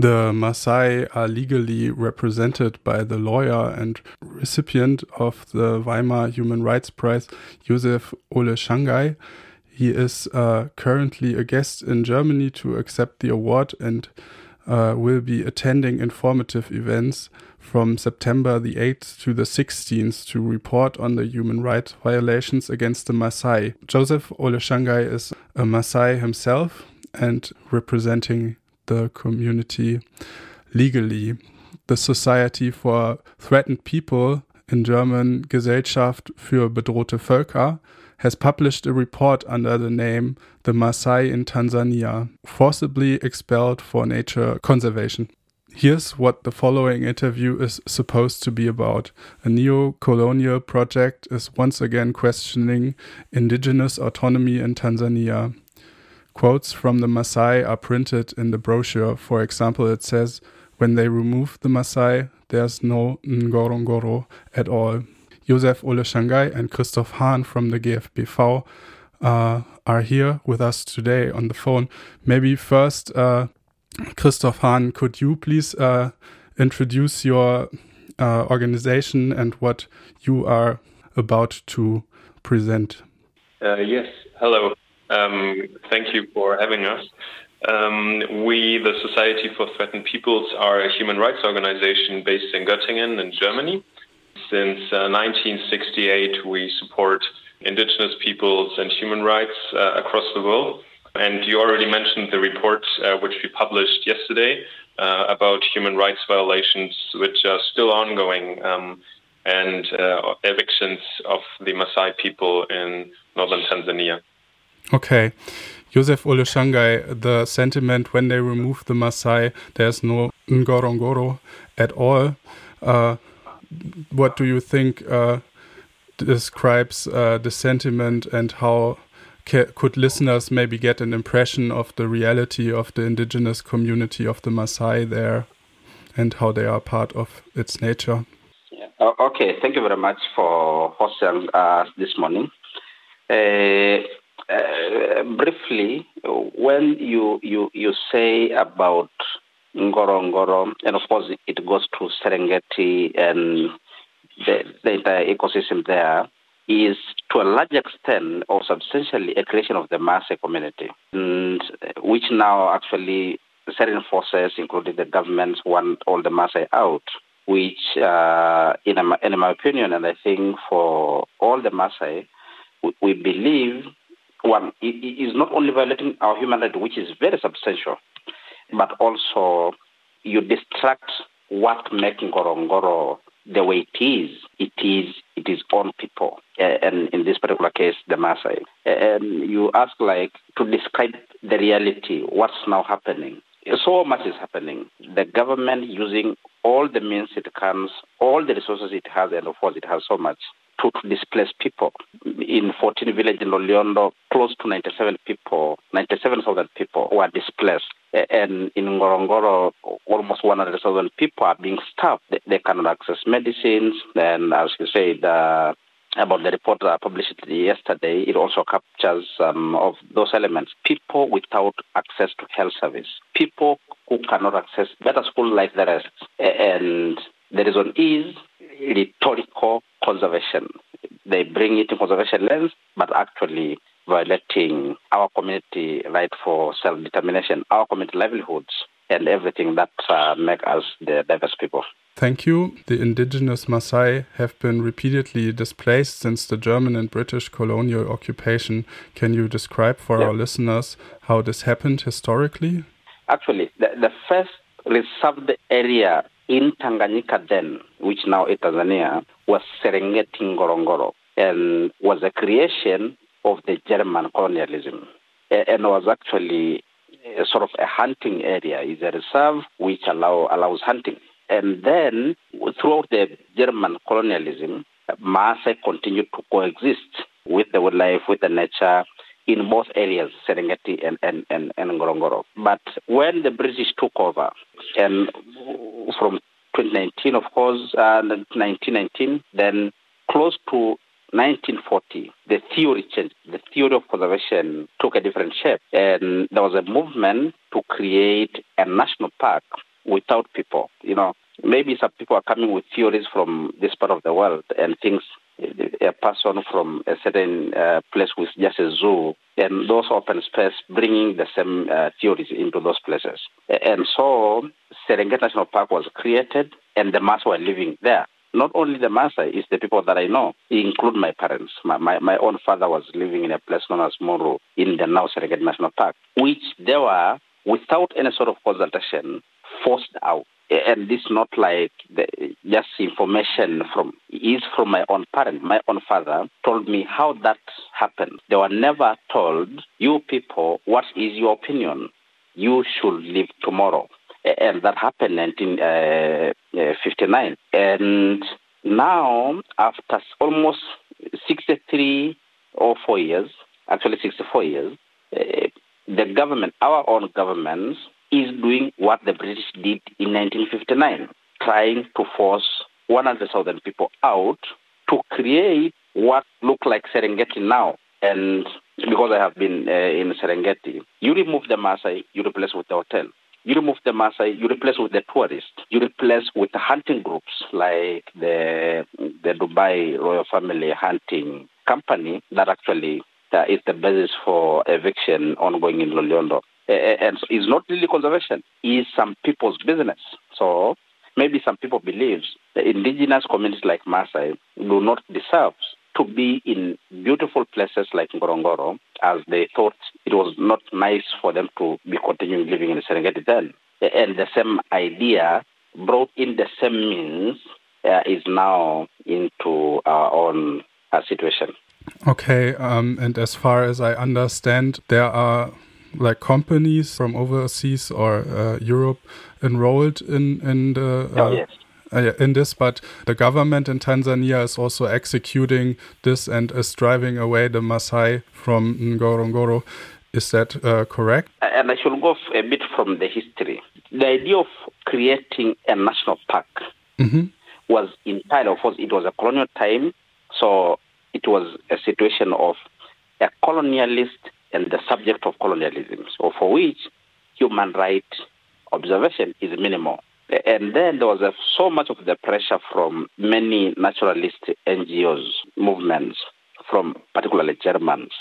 The Maasai are legally represented by the lawyer and recipient of the Weimar Human Rights Prize, Josef Ole Shangai. He is uh, currently a guest in Germany to accept the award and uh, will be attending informative events from September the 8th to the 16th to report on the human rights violations against the Maasai. Joseph Oleshangay is a Maasai himself and representing the community legally. The Society for Threatened People in German Gesellschaft für bedrohte Völker has published a report under the name The Maasai in Tanzania, forcibly expelled for nature conservation. Here's what the following interview is supposed to be about. A neo colonial project is once again questioning indigenous autonomy in Tanzania. Quotes from the Maasai are printed in the brochure. For example, it says, When they remove the Maasai, there's no Ngorongoro at all. Joseph Oleshangay and Christoph Hahn from the GFBV uh, are here with us today on the phone. Maybe first, uh, Christoph Hahn, could you please uh, introduce your uh, organization and what you are about to present? Uh, yes, hello. Um, thank you for having us. Um, we, the Society for Threatened Peoples, are a human rights organization based in Göttingen in Germany. Since uh, 1968, we support indigenous peoples and human rights uh, across the world. And you already mentioned the report uh, which we published yesterday uh, about human rights violations, which are still ongoing, um, and uh, evictions of the Maasai people in northern Tanzania. Okay. Joseph Oleshangay, the sentiment when they remove the Maasai, there's no Ngorongoro at all. Uh, what do you think uh, describes uh, the sentiment and how could listeners maybe get an impression of the reality of the indigenous community of the Maasai there and how they are part of its nature? Yeah. Okay, thank you very much for hosting us this morning. Uh, uh, briefly, when you, you, you say about Ngorongoro, and of course it goes to Serengeti and the, the entire ecosystem there, is to a large extent or substantially a creation of the Maasai community, and which now actually certain forces, including the governments, want all the Maasai out. Which, uh, in, a, in my opinion, and I think for all the Maasai, we, we believe one is not only violating our human rights, which is very substantial, but also you distract what making Ngorongoro the way it is. It is it is on people, uh, and in this particular case, the Maasai. Uh, and you ask like to describe the reality, what's now happening. So much is happening. The government using all the means it comes, all the resources it has, and of course it has so much to, displace people. In 14 villages in Loliondo, close to 97 people, 97,000 people were displaced. And in Ngorongoro, almost 100,000 people are being starved. They, cannot access medicines. And as you said, uh, about the report uh, published yesterday, it also captures um, of those elements. People without access to health service, people who cannot access better school like the rest. And the reason is rhetorical conservation. They bring it in conservation lens, but actually violating our community right for self-determination, our community livelihoods, and everything that uh, make us the diverse people. Thank you. The indigenous Maasai have been repeatedly displaced since the German and British colonial occupation. Can you describe for yeah. our listeners how this happened historically? Actually, the, the first reserved area in Tanganyika then, which now is Tanzania, was Serengeti Ngorongoro and was a creation of the German colonialism and was actually a sort of a hunting area. It's a reserve which allow, allows hunting. And then throughout the German colonialism, Maasai continued to coexist with the wildlife, with the nature, in both areas, Serengeti and, and, and, and Ngorongoro. But when the British took over, and from 2019, of course, uh, 1919, then close to 1940, the theory changed. The theory of conservation took a different shape. And there was a movement to create a national park without people. You know, maybe some people are coming with theories from this part of the world and things a person from a certain uh, place with just a zoo and those open space bringing the same uh, theories into those places. And so Serengeti National Park was created and the Maasai were living there. Not only the Maasai, it's the people that I know, include my parents. My, my, my own father was living in a place known as Moro in the now Serengeti National Park, which they were, without any sort of consultation, forced out and this not like the, just information from is from my own parent. My own father told me how that happened. They were never told, you people, what is your opinion? You should leave tomorrow. And that happened in 1959. Uh, and now, after almost 63 or four years, actually 64 years, uh, the government, our own government, is doing what the British did in 1959, trying to force 100,000 people out to create what look like Serengeti now. And because I have been uh, in Serengeti, you remove the Maasai, you replace with the hotel. You remove the Maasai, you replace with the tourists. You replace with the hunting groups like the the Dubai royal family hunting company that actually uh, is the basis for eviction ongoing in Loliondo and it's not really conservation, it's some people's business. So maybe some people believe the indigenous communities like Maasai do not deserve to be in beautiful places like Ngorongoro, as they thought it was not nice for them to be continuing living in Serengeti then. And the same idea brought in the same means uh, is now into our own uh, situation. Okay, um, and as far as I understand, there are like companies from overseas or uh, Europe enrolled in in the uh, oh, yes. Uh, in this, but the government in Tanzania is also executing this and is driving away the Maasai from Ngorongoro. Is that uh, correct? And I should go a bit from the history. The idea of creating a national park mm -hmm. was entirely, of course, it was a colonial time, so it was a situation of a colonialist and the subject of colonialism, so for which human rights observation is minimal. And then there was a, so much of the pressure from many naturalist NGOs, movements, from particularly Germans,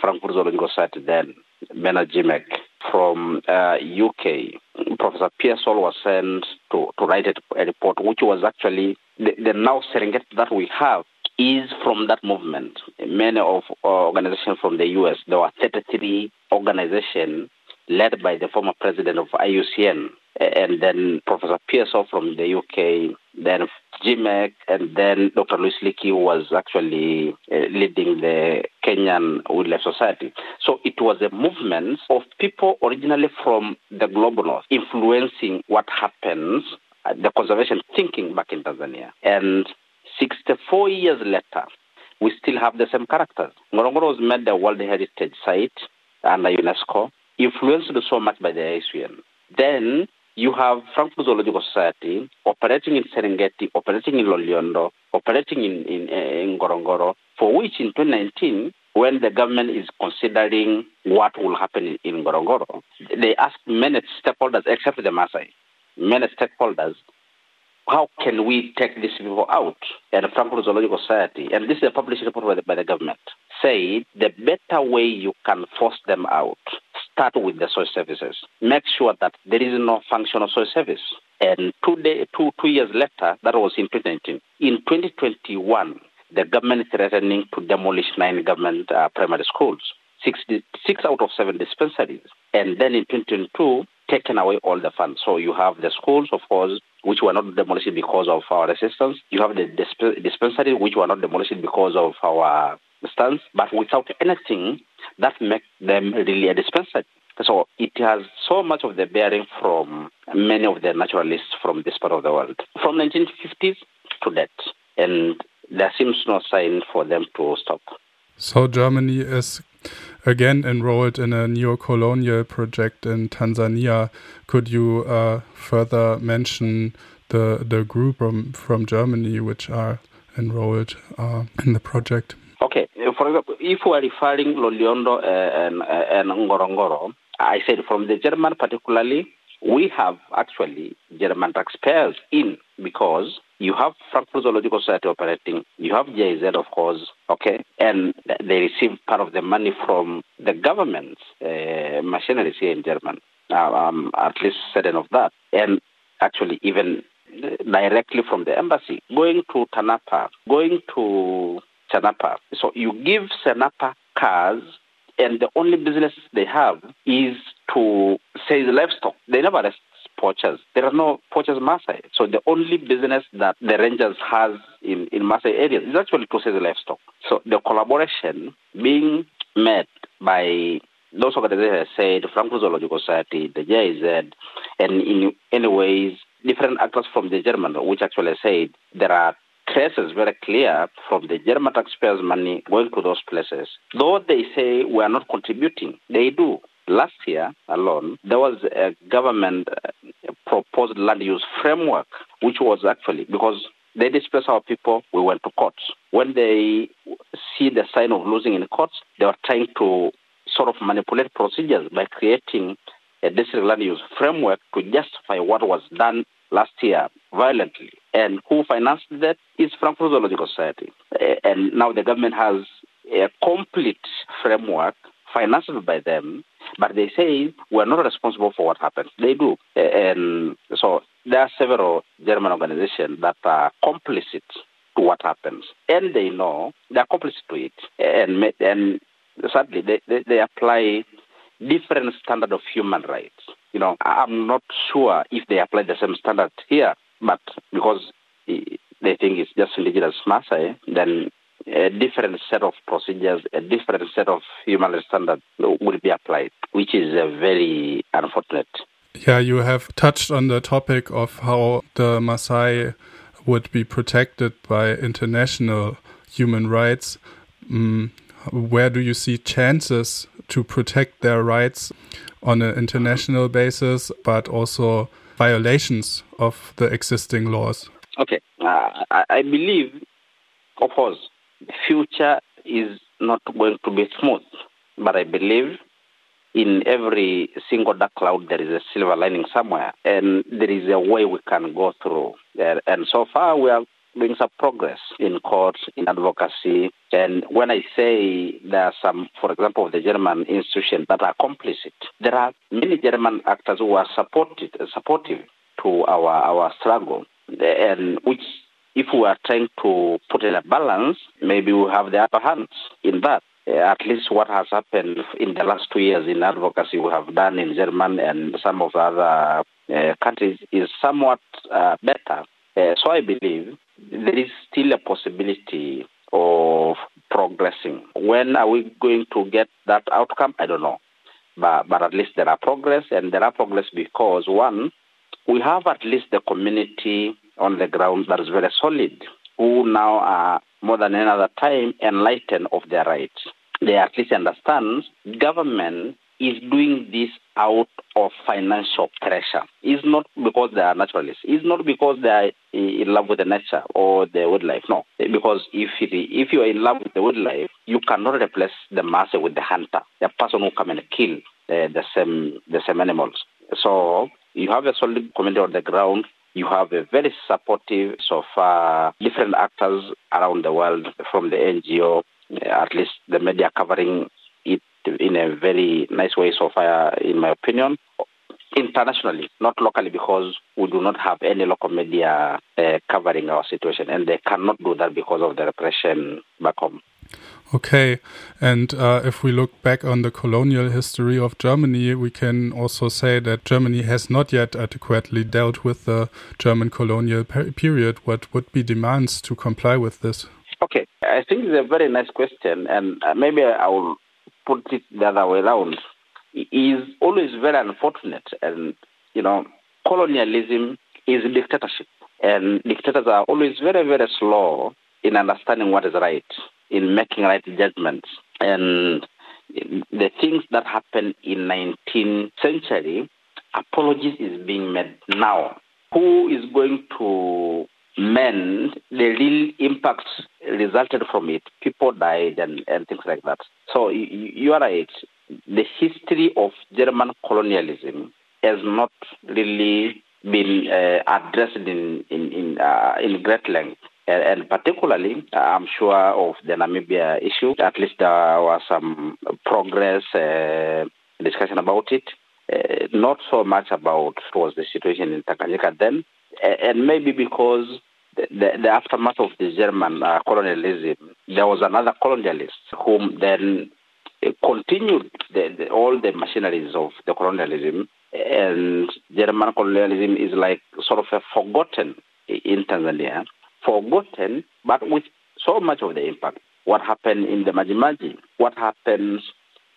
Frankfurt Zoological Society then, Bernard Grzimek, from uh, UK, Professor Pearsall was sent to, to write a, report, which was actually the, the now Serengeti that we have is from that movement. Many of organizations from the US, there were 33 organizations led by the former president of IUCN, and then Professor Pearsall from the UK, then Grzimek, and then Dr. Louis Leakey was actually uh, leading the Kenyan Wildlife Society. So it was a movement of people originally from the global north influencing what happens, the conservation thinking back in Tanzania. And 64 years later, we still have the same characters. Ngorongoro was made the World Heritage Site under UNESCO, influenced so much by the IUCN. Then you have Frankfurt Zoological Society operating in Serengeti, operating in Loliondo, operating in, in, eh, in Ngorongoro, for which in 2019, when the government is considering what will happen in, Ngorongoro, they ask many stakeholders, except the Maasai, many stakeholders how can we take these people out? And Frankfurt Zoological Society, and this is a published report by the, by the government, say the better way you can force them out, start with the social services. Make sure that there is no functional social service. And two, day, two, two years later, that was in 2019. In 2021, the government threatening to demolish nine government uh, primary schools, six, six out of seven dispensaries. And then in 2022, taken away all the funds. So you have the schools, of course, which were not demolished because of our resistance. You have the disp- which were not demolished because of our stance, but without anything that makes them really a dispensary. So it has so much of the bearing from many of the naturalists from this part of the world, from 1950s to that. And there seems no sign for them to stop. So Germany is again enrolled in a neo-colonial project in Tanzania. Could you uh, further mention the the group from from Germany which are enrolled uh, in the project? For example, if we are referring Loliondo uh, and, uh, and Ngorongoro, I said from the German particularly, we have actually German taxpayers in because you have Frankfurt Zoological Society operating, you have GIZ, of course, okay, and they receive part of the money from the government's uh, machinery here in Germany. Uh, I'm at least certain of that. And actually, even directly from the embassy, going to Tanapa, going to Chanapa. So you give Senapa cars, and the only business they have is to sell livestock. They never arrest poachers. There are no poachers Maasai. So the only business that the rangers has in, in Maasai areas is actually to sell livestock. So the collaboration being met by those organizations said, Frankfurt Zoological Society, the GIZ, and in any ways, different actors from the German, which actually said there are traces very clear from the German taxpayers' money going to those places. Though they say we are not contributing, they do. Last year alone, there was a government uh, proposed land use framework, which was actually because they displaced our people, we went to courts. When they see the sign of losing in courts, they were trying to sort of manipulate procedures by creating a district land use framework to justify what was done last year violently. And who financed that is Frankfurt Zoological Society. Eh, and now the government has a complete framework financed by them, but they say we're not responsible for what happens. They do. Eh, and so there are several German organizations that are complicit to what happens. And they know they're complicit to it. Eh, and, and sadly, they, they, they apply different standard of human rights. You know, I'm not sure if they apply the same standard here, but because they think it's just indigenous Maasai, then a different set of procedures, a different set of human rights standards will be applied, which is uh, very unfortunate. Yeah, you have touched on the topic of how the Maasai would be protected by international human rights. Mm, where do you see chances to protect their rights on an international basis, but also violations of the existing laws? Okay, uh, I believe, of course, the future is not going to be smooth, but I believe in every single dark cloud there is a silver lining somewhere, and there is a way we can go through. And so far, we are doing some progress in court, in advocacy. And when I say there are some, for example, the German institutions that are complicit, there are many German actors who are supported, supportive to our, our struggle, and which, if we are trying to put in a balance, maybe we have the upper hand in that. At least what has happened in the last two years in advocacy we have done in Germany and some of the other uh, countries is somewhat uh, better. Uh, so I believe there is still a possibility of progressing. When are we going to get that outcome? I don't know. But, but at least there are progress, and there are progress because, one, we have at least the community on the ground that is very solid, who now are more than any other time enlightened of their rights. They at least understand government is doing this out of financial pressure. It's not because they are naturalists. It's not because they are in love with the nature or the wildlife. No, because if it, if you are in love with the wildlife, you cannot replace the master with the hunter, the person who come and kill uh, the same the same animals. So you have a solid community on the ground. You have a very supportive, so far, different actors around the world from the NGO, at least the media covering it in a very nice way so far, in my opinion. Internationally, not locally, because we do not have any local media uh, covering our situation, and they cannot do that because of the repression back home. Okay, and uh, if we look back on the colonial history of Germany, we can also say that Germany has not yet adequately dealt with the German colonial per period. What would be demands to comply with this? Okay, I think it's a very nice question, and uh, maybe I will put it the other way around, is always very unfortunate. And, you know, colonialism is dictatorship. And dictators are always very, very slow in understanding what is right, in making right judgments. And the things that happened in 19th century, apologies is being made now. Who is going to mend the real impacts resulted from it? People died and, and things like that. So you, you are right. The history of German colonialism has not really been uh, addressed in in in, uh, in great length. And, particularly, I'm sure of the Namibia issue. At least there was some progress, uh, discussion about it. Uh, not so much about what was the situation in Tanganyika then, and maybe because the, the, aftermath of the German uh, colonialism, there was another colonialist whom then continued the, the, all the machineries of the colonialism, and German colonialism is like sort of a forgotten in Tanzania, forgotten, but with so much of the impact. What happened in the Majimaji? What happens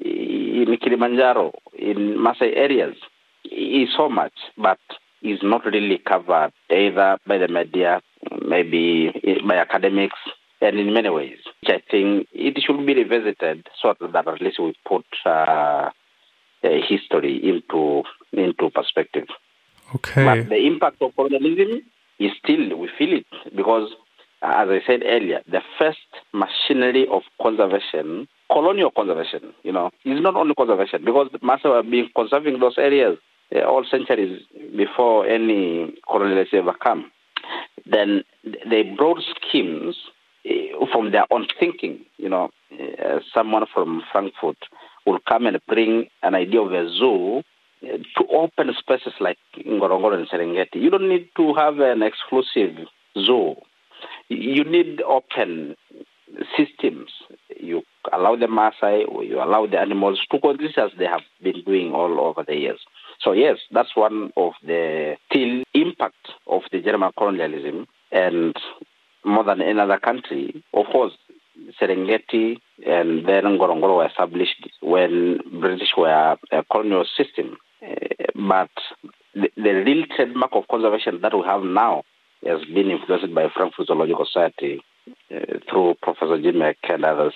in Kilimanjaro, in Masai areas, is so much, but is not really covered either by the media, maybe by academics, and in many ways. I think it should be revisited so that at least we put uh, history into into perspective. Okay. But the impact of colonialism is still we feel it because, as I said earlier, the first machinery of conservation, colonial conservation, you know, is not only conservation because Maasai have been conserving those areas uh, all centuries before any colonialists ever come. Then they brought schemes uh, from their own thinking. You know, uh, someone from Frankfurt will come and bring an idea of a zoo to open spaces like Ngorongoro and Serengeti. You don't need to have an exclusive zoo. You need open systems. You allow the Maasai, or you allow the animals to coexist as they have been doing all over the years. So yes, that's one of the still impact of the German colonialism and more than any other country. Of course, Serengeti and then Ngorongoro were established when British were a colonial system. Uh, but the, the, real trademark of conservation that we have now has been influenced by Frankfurt Zoological Society uh, through Professor Grzimek and others.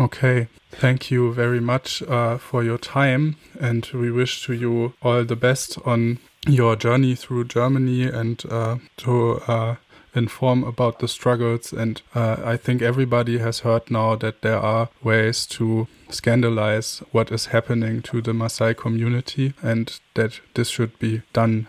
Okay, thank you very much uh, for your time, and we wish to you all the best on your journey through Germany and uh, to uh, inform about the struggles. And uh, I think everybody has heard now that there are ways to scandalize what is happening to the Maasai community and that this should be done